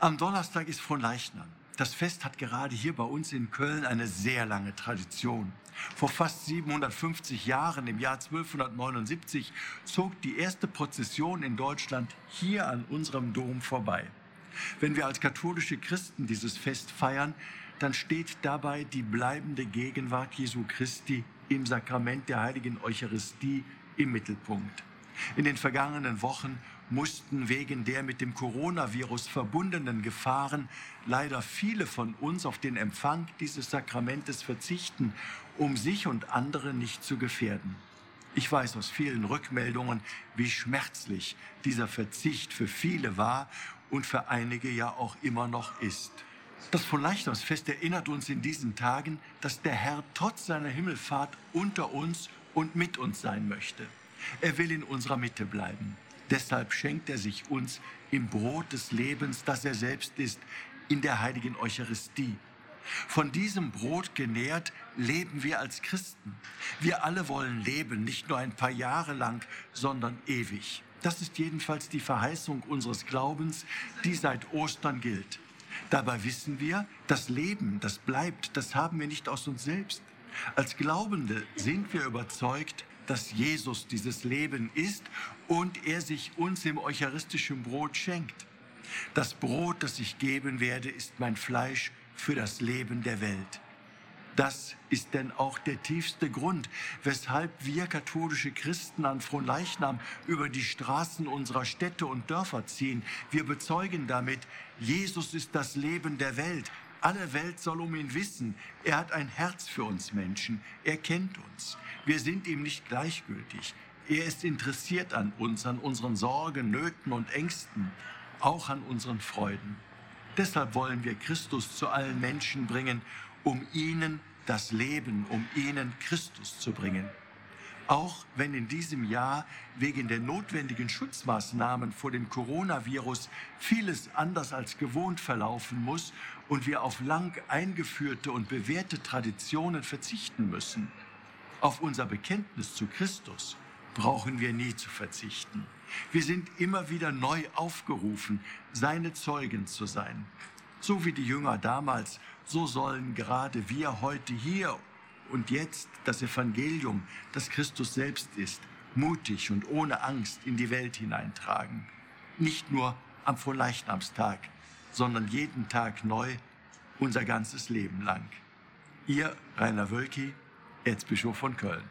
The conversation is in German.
Am Donnerstag ist Fronleichnam. Das Fest hat gerade hier bei uns in Köln eine sehr lange Tradition. Vor fast 750 Jahren, im Jahr 1279, zog die erste Prozession in Deutschland hier an unserem Dom vorbei. Wenn wir als katholische Christen dieses Fest feiern, dann steht dabei die bleibende Gegenwart Jesu Christi im Sakrament der heiligen Eucharistie im Mittelpunkt. In den vergangenen Wochen mussten wegen der mit dem Coronavirus verbundenen Gefahren leider viele von uns auf den Empfang dieses Sakramentes verzichten, um sich und andere nicht zu gefährden. Ich weiß aus vielen Rückmeldungen, wie schmerzlich dieser Verzicht für viele war und für einige ja auch immer noch ist. Das Fronleichnamsfest erinnert uns in diesen Tagen, dass der Herr trotz seiner Himmelfahrt unter uns und mit uns sein möchte. Er will in unserer Mitte bleiben. Deshalb schenkt er sich uns im Brot des Lebens, das er selbst ist, in der heiligen Eucharistie. Von diesem Brot genährt leben wir als Christen. Wir alle wollen leben, nicht nur ein paar Jahre lang, sondern ewig. Das ist jedenfalls die Verheißung unseres Glaubens, die seit Ostern gilt. Dabei wissen wir, das Leben, das bleibt, das haben wir nicht aus uns selbst. Als Glaubende sind wir überzeugt, dass Jesus dieses Leben ist und er sich uns im eucharistischen Brot schenkt. Das Brot, das ich geben werde, ist mein Fleisch für das Leben der Welt. Das ist denn auch der tiefste Grund, weshalb wir katholische Christen an Fronleichnam über die Straßen unserer Städte und Dörfer ziehen. Wir bezeugen damit, Jesus ist das Leben der Welt. Alle Welt soll um ihn wissen. Er hat ein Herz für uns Menschen. Er kennt uns. Wir sind ihm nicht gleichgültig. Er ist interessiert an uns, an unseren Sorgen, Nöten und Ängsten, auch an unseren Freuden. Deshalb wollen wir Christus zu allen Menschen bringen, um ihnen das Leben, um ihnen Christus zu bringen. Auch wenn in diesem Jahr wegen der notwendigen Schutzmaßnahmen vor dem Coronavirus vieles anders als gewohnt verlaufen muss und wir auf lang eingeführte und bewährte Traditionen verzichten müssen. Auf unser Bekenntnis zu Christus brauchen wir nie zu verzichten. Wir sind immer wieder neu aufgerufen, seine Zeugen zu sein. So wie die Jünger damals, so sollen gerade wir heute hier und jetzt das Evangelium, das Christus selbst ist, mutig und ohne Angst in die Welt hineintragen. Nicht nur am Vorleichnamstag, sondern jeden Tag neu, unser ganzes Leben lang. Ihr Rainer Wölki, Erzbischof von Köln.